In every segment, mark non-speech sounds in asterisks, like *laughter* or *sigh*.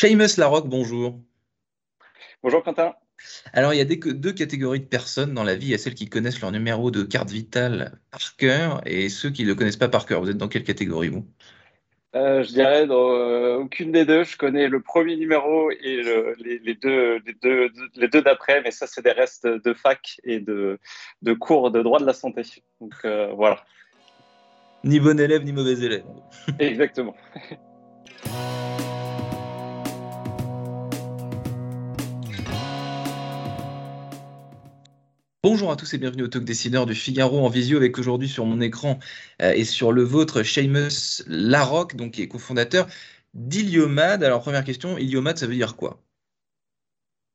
Seamus Larocque, bonjour. Bonjour Quentin. Alors, il y a deux catégories de personnes dans la vie. Il y a celles qui connaissent leur numéro de carte vitale par cœur et ceux qui ne le connaissent pas par cœur. Vous êtes dans quelle catégorie, vous? Euh, Je dirais dans euh, aucune des deux. Je connais le premier numéro et les, deux, les deux, d'après, mais ça, c'est des restes de fac et de, cours de droit de la santé. Donc, euh, voilà. Ni bon élève, ni mauvais élève. Exactement. *laughs* Bonjour à tous et bienvenue au Talk Dessineur du Figaro en visio avec aujourd'hui sur mon écran euh, et sur le vôtre Seamus Larocque, donc qui est cofondateur d'Iliomad. Alors première question, Iliomad ça veut dire quoi?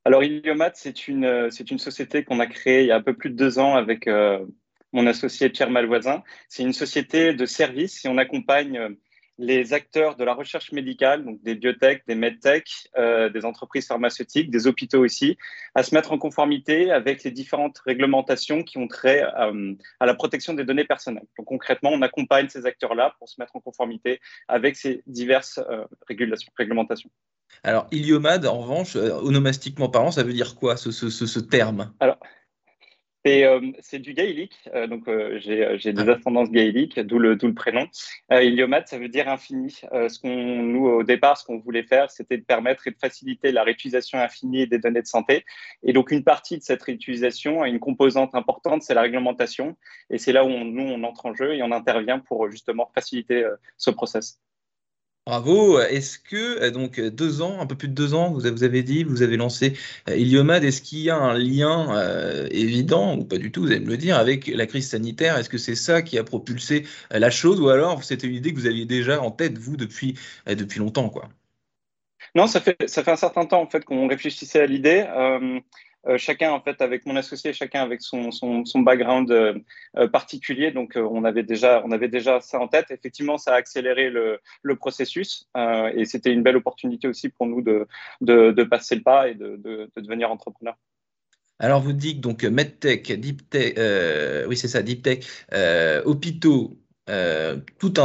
Alors Iliomad c'est une, euh, c'est une société qu'on a créée il y a un peu plus de deux ans avec euh, mon associé Pierre Malvoisin. C'est une société de services et on accompagne les acteurs de la recherche médicale, donc des biotech, des medtech, euh, des entreprises pharmaceutiques, des hôpitaux aussi, à se mettre en conformité avec les différentes réglementations qui ont trait euh, à la protection des données personnelles. Donc concrètement, on accompagne ces acteurs-là pour se mettre en conformité avec ces diverses euh, régulations, réglementations. Alors, iliomad, en revanche, onomastiquement parlant, ça veut dire quoi ce, ce, ce, terme? Alors, c'est du gaélique, euh, donc euh, j'ai des ascendances gaéliques, d'où le, le, prénom. Iliomad, ça veut dire infini. ce qu'on, nous, au départ, ce qu'on voulait faire, c'était de permettre et de faciliter la réutilisation infinie des données de santé. Et donc, une partie de cette réutilisation, une composante importante, c'est la réglementation. Et c'est là où nous, on entre en jeu et on intervient pour justement faciliter ce process. Bravo. Est-ce que, euh, donc, euh, deux ans, un peu plus de deux ans, vous avez dit, vous avez lancé euh, Iliomad. Est-ce qu'il y a un lien évident, ou pas du tout, vous allez me le dire, avec la crise sanitaire? Est-ce que c'est ça qui a propulsé la chose, ou alors c'était une idée que vous aviez déjà en tête, vous, depuis, depuis longtemps quoi? Non, ça fait, un certain temps, en fait, qu'on réfléchissait à l'idée. Chacun en fait avec mon associé, chacun avec son, son, background euh, euh, particulier. Donc on avait déjà on avait déjà ça en tête. Effectivement, ça a accéléré le, le processus et c'était une belle opportunité aussi pour nous de, de, de passer le pas et de, de devenir entrepreneur. Alors vous dites donc MedTech, Deep Tech, oui c'est ça, Deep Tech, hôpitaux, euh, toute,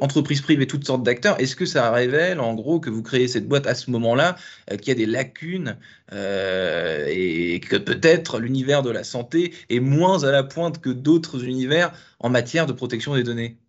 entreprise privée, toutes sortes d'acteurs, est-ce que ça révèle en gros que vous créez cette boîte à ce moment-là, euh, qu'il y a des lacunes euh, et que peut-être l'univers de la santé est moins à la pointe que d'autres univers en matière de protection des données?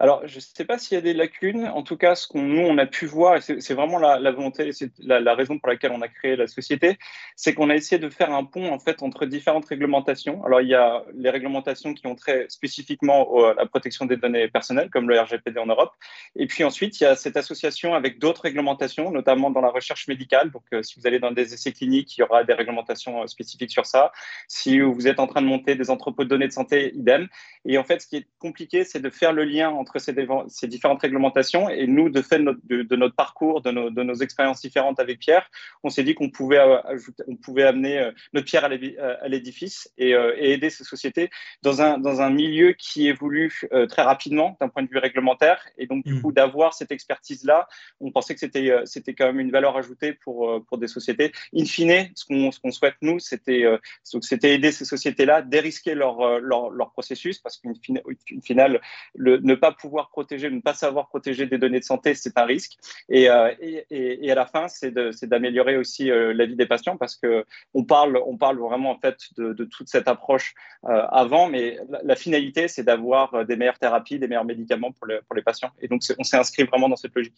Alors, je ne sais pas s'il y a des lacunes. En tout cas, ce qu'on nous on a pu voir, et c'est vraiment la, volonté, c'est la, la, raison pour laquelle on a créé la société, c'est qu'on a essayé de faire un pont en fait entre différentes réglementations. Alors, il y a les réglementations qui ont trait spécifiquement à la protection des données personnelles, comme le RGPD en Europe, et puis ensuite il y a cette association avec d'autres réglementations, notamment dans la recherche médicale. Donc, euh, si vous allez dans des essais cliniques, il y aura des réglementations euh, spécifiques sur ça. Si vous êtes en train de monter des entrepôts de données de santé, idem. Et en fait, ce qui est compliqué, c'est de faire le lien entre ces, ces, différentes réglementations. Et nous, de fait de notre, parcours, de nos, expériences différentes avec Pierre, on s'est dit qu'on pouvait, euh, on pouvait amener euh, notre pierre à l'édifice euh, et, aider ces sociétés dans un, dans un milieu qui évolue très rapidement d'un point de vue réglementaire. Et donc, du mmh. coup, d'avoir cette expertise-là, on pensait que c'était, c'était quand même une valeur ajoutée pour, pour des sociétés. In fine, ce qu'on, souhaite, nous, c'était, c'était aider ces sociétés-là, dérisquer leur, leur, leur processus, parce qu'une finale, le, ne pas pouvoir protéger, ne pas savoir protéger des données de santé, c'est un risque. Et, euh, à la fin, c'est d'améliorer aussi euh, la vie des patients parce que on parle, on parle vraiment en fait de, de toute cette approche euh, avant, mais la, finalité, c'est d'avoir des meilleures thérapies, des meilleurs médicaments pour, pour les patients. Et donc, on s'est inscrit vraiment dans cette logique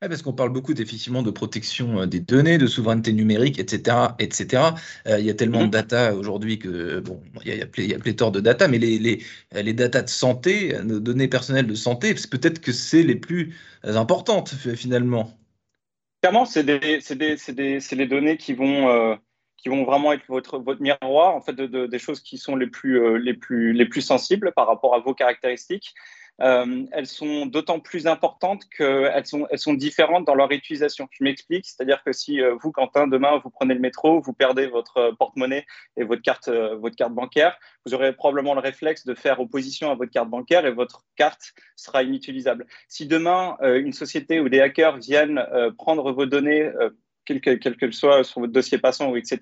parce qu'on parle beaucoup effectivement de protection euh, des données, de souveraineté numérique, etc. etc. Euh, il y a tellement de mhm. data aujourd'hui que, bon, il y, a, il y a pléthore de data, mais les, les, les datas de santé, nos données personnelles de santé, peut-être que c'est les plus importantes finalement. Clairement, c'est les données qui vont, euh, qui vont vraiment être votre, votre miroir, en fait, de, des choses qui sont les plus, les, plus, les plus sensibles par rapport à vos caractéristiques. Euh, elles sont d'autant plus importantes qu'elles sont, elles sont différentes dans leur utilisation. Je m'explique, c'est-à-dire que si euh, vous, Quentin, demain, vous prenez le métro, vous perdez votre porte-monnaie et votre carte, euh, votre carte bancaire, vous aurez probablement le réflexe de faire opposition à votre carte bancaire et votre carte sera inutilisable. Si demain, une société ou des hackers viennent prendre vos données, quel que, soit sur votre dossier passant etc.,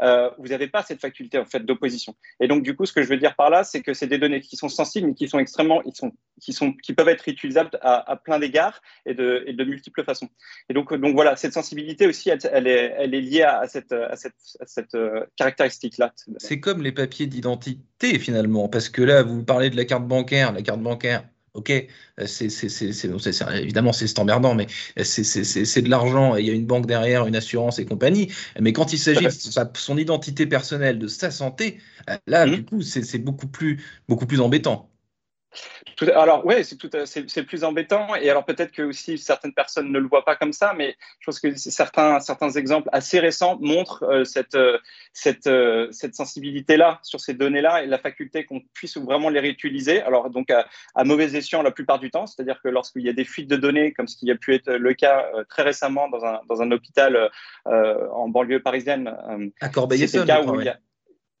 euh, vous n'avez pas cette faculté en fait d'opposition. Et donc du coup, ce que je veux dire par là, c'est que c'est des données qui sont sensibles, mais qui sont extrêmement, ils sont, qui sont, qui peuvent être utilisables à, plein d'égards et de, multiples façons. Et donc, donc voilà, cette sensibilité aussi, elle, est, elle est, liée à cette, à cette, euh, caractéristique-là. C'est comme les papiers d'identité finalement, parce que là, vous parlez de la carte bancaire, la carte bancaire Ok, euh, c'est, évidemment c'est emmerdant, mais c'est de l'argent, il y a une banque derrière, une assurance et compagnie. Mais quand il s'agit de son identité personnelle, de sa santé, euh, là, mmh. du coup, c'est beaucoup plus, beaucoup plus embêtant alors oui, c'est tout, c'est plus embêtant. Et alors peut-être que aussi certaines personnes ne le voient pas comme ça, mais je pense que certains certains exemples assez récents montrent euh, cette euh, cette euh, cette sensibilité-là sur ces données-là et la faculté qu'on puisse vraiment les réutiliser. Alors donc à, mauvais escient la plupart du temps, c'est-à-dire que lorsqu'il y a des fuites de données, comme ce qui a pu être le cas très récemment dans un dans un hôpital en banlieue parisienne, à Corbeil-Essonnes, où il y a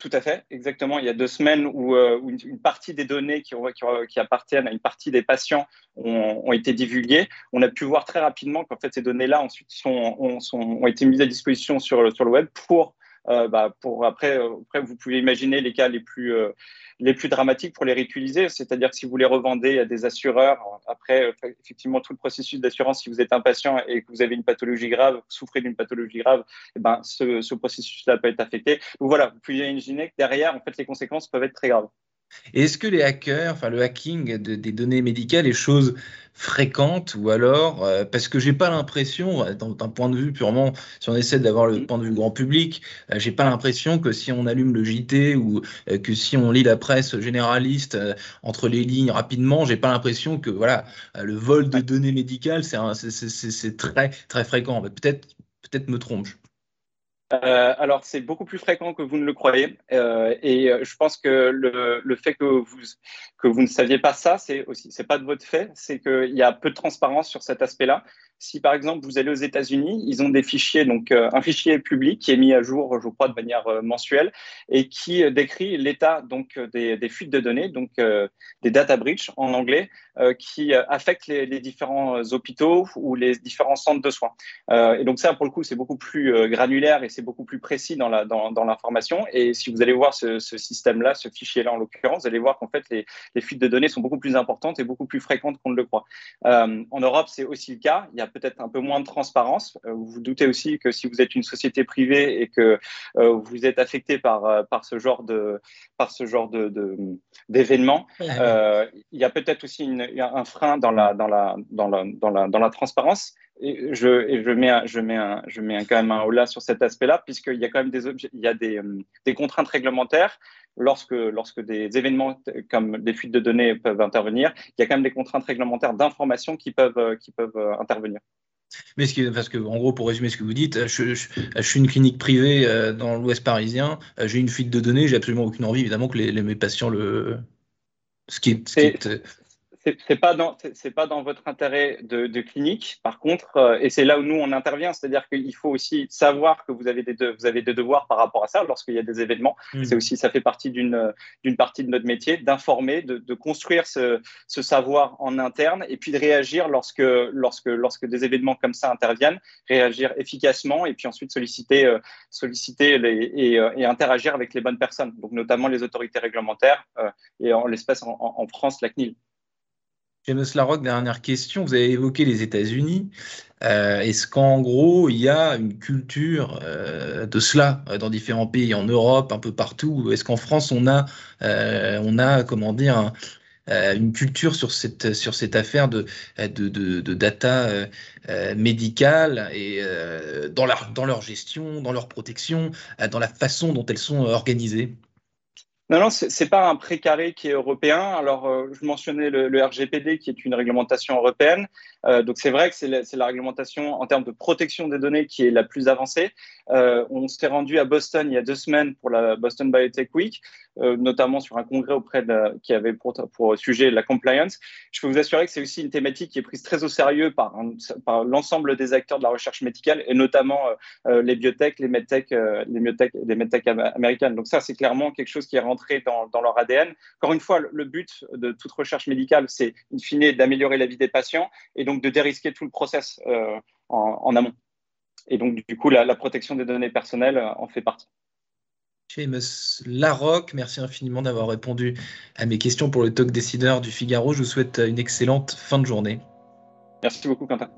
tout à fait, exactement. Il y a deux semaines où, euh, une, partie des données qui, appartiennent à une partie des patients ont, été divulguées. On a pu voir très rapidement qu'en fait ces données-là ensuite sont, ont, été mises à disposition sur, le web pour bah, pour après, euh, après, vous pouvez imaginer les cas les plus, euh, les plus dramatiques pour les réutiliser. C'est-à-dire que si vous les revendez à des assureurs, après, effectivement, tout le processus d'assurance, si vous êtes impatient et que vous avez une pathologie grave, souffrez d'une pathologie grave, eh ben, ce, ce processus-là peut être affecté. Donc voilà, vous pouvez imaginer que derrière, en fait, les conséquences peuvent être très graves. Et est-ce que les hackers, enfin le hacking des données médicales est chose fréquente ou alors, euh, parce que j'ai pas l'impression, euh, d'un point de vue purement, si on essaie d'avoir le point de vue grand public, euh, j'ai pas l'impression que si on allume le JT ou que si on lit la presse généraliste entre les lignes rapidement, j'ai pas l'impression que voilà, le vol de données médicales, c'est très très fréquent. Peut-être peut-être me trompe-je. Euh, alors, c'est beaucoup plus fréquent que vous ne le croyez. Euh, et euh, je pense que le, le, fait que vous, que vous ne saviez pas ça, c'est aussi, c'est pas de votre fait, c'est qu'il y a peu de transparence sur cet aspect-là. Si par exemple vous allez aux États-Unis, ils ont des fichiers, donc euh, un fichier public qui est mis à jour, je crois, de manière euh, mensuelle et qui euh, décrit l'état donc des, fuites de données, donc des data breach en anglais, qui affectent les, différents hôpitaux ou les différents centres de soins. et donc ça, pour le coup, c'est beaucoup plus granulaire et c'est beaucoup plus précis dans l'information. Et si vous allez voir ce, système-là, ce fichier-là en l'occurrence, vous allez voir qu'en fait les, fuites de données sont beaucoup plus importantes et beaucoup plus fréquentes qu'on ne le croit. en Europe, c'est aussi le cas. Peut-être un peu moins de transparence. Euh, vous vous doutez aussi que si vous êtes une société privée et que euh, vous êtes affecté par, euh, par ce genre de par ce genre de, d'événements, il y a peut-être aussi un frein dans la dans la dans la dans la, dans la transparence. Et je, et je mets, un, je mets, un, je mets quand même un haut là sur cet aspect-là, puisqu'il y a quand même des, objets, il y a des, des contraintes réglementaires lorsque, lorsque des événements comme des fuites de données peuvent intervenir, il y a quand même des contraintes réglementaires d'information qui peuvent, qui peuvent intervenir. Mais ce qui, parce que, en gros, pour résumer ce que vous dites, je, suis une clinique privée euh, dans l'Ouest parisien, euh, j'ai une fuite de données, j'ai absolument aucune envie, évidemment, que les, mes patients le. Ce qui est, ce qui est c'est pas dans c'est pas dans votre intérêt de, de clinique. Par contre, euh, et c'est là où nous on intervient, c'est-à-dire qu'il faut aussi savoir que vous avez des vous avez des devoirs par rapport à ça lorsqu'il y a des événements. Mmh. C'est aussi ça fait partie d'une d'une partie de notre métier d'informer, de, de, construire ce, ce, savoir en interne et puis de réagir lorsque lorsque lorsque des événements comme ça interviennent, réagir efficacement et puis ensuite solliciter euh, solliciter les, et, euh, et, interagir avec les bonnes personnes, donc notamment les autorités réglementaires et en l'espèce en, en France la CNIL. James Larocque, dernière question. Vous avez évoqué les États-Unis. Euh, est-ce qu'en gros, il y a une culture euh, de cela euh, dans différents pays, en Europe, un peu partout? Est-ce qu'en France, on a, on a comment dire, une culture sur cette, sur cette affaire de, de, de, data médicale et dans, dans leur gestion, dans leur protection, dans la façon dont elles sont organisées? Non, non, ce n'est pas un précaré qui est européen. Alors, euh, je mentionnais le, RGPD qui est une réglementation européenne. Euh, donc, c'est vrai que c'est la, réglementation en termes de protection des données qui est la plus avancée. Euh, on s'est rendu à Boston il y a deux semaines pour la Boston Biotech Week, notamment sur un congrès auprès de, qui avait pour, sujet la compliance. Je peux vous assurer que c'est aussi une thématique qui est prise très au sérieux par, l'ensemble des acteurs de la recherche médicale et notamment les biotech, les medtech, les biotech, les medtech américaines. Donc ça, c'est clairement quelque chose qui est dans, dans leur ADN. Encore une fois, le, but de toute recherche médicale, c'est in fine d'améliorer la vie des patients et donc de dérisquer tout le process en, en amont. et donc, du coup, la, protection des données personnelles en fait partie. Seamus Larocque, merci infiniment d'avoir répondu à mes questions pour le talk décideur du Figaro. Je vous souhaite une excellente fin de journée. Merci beaucoup, Quentin.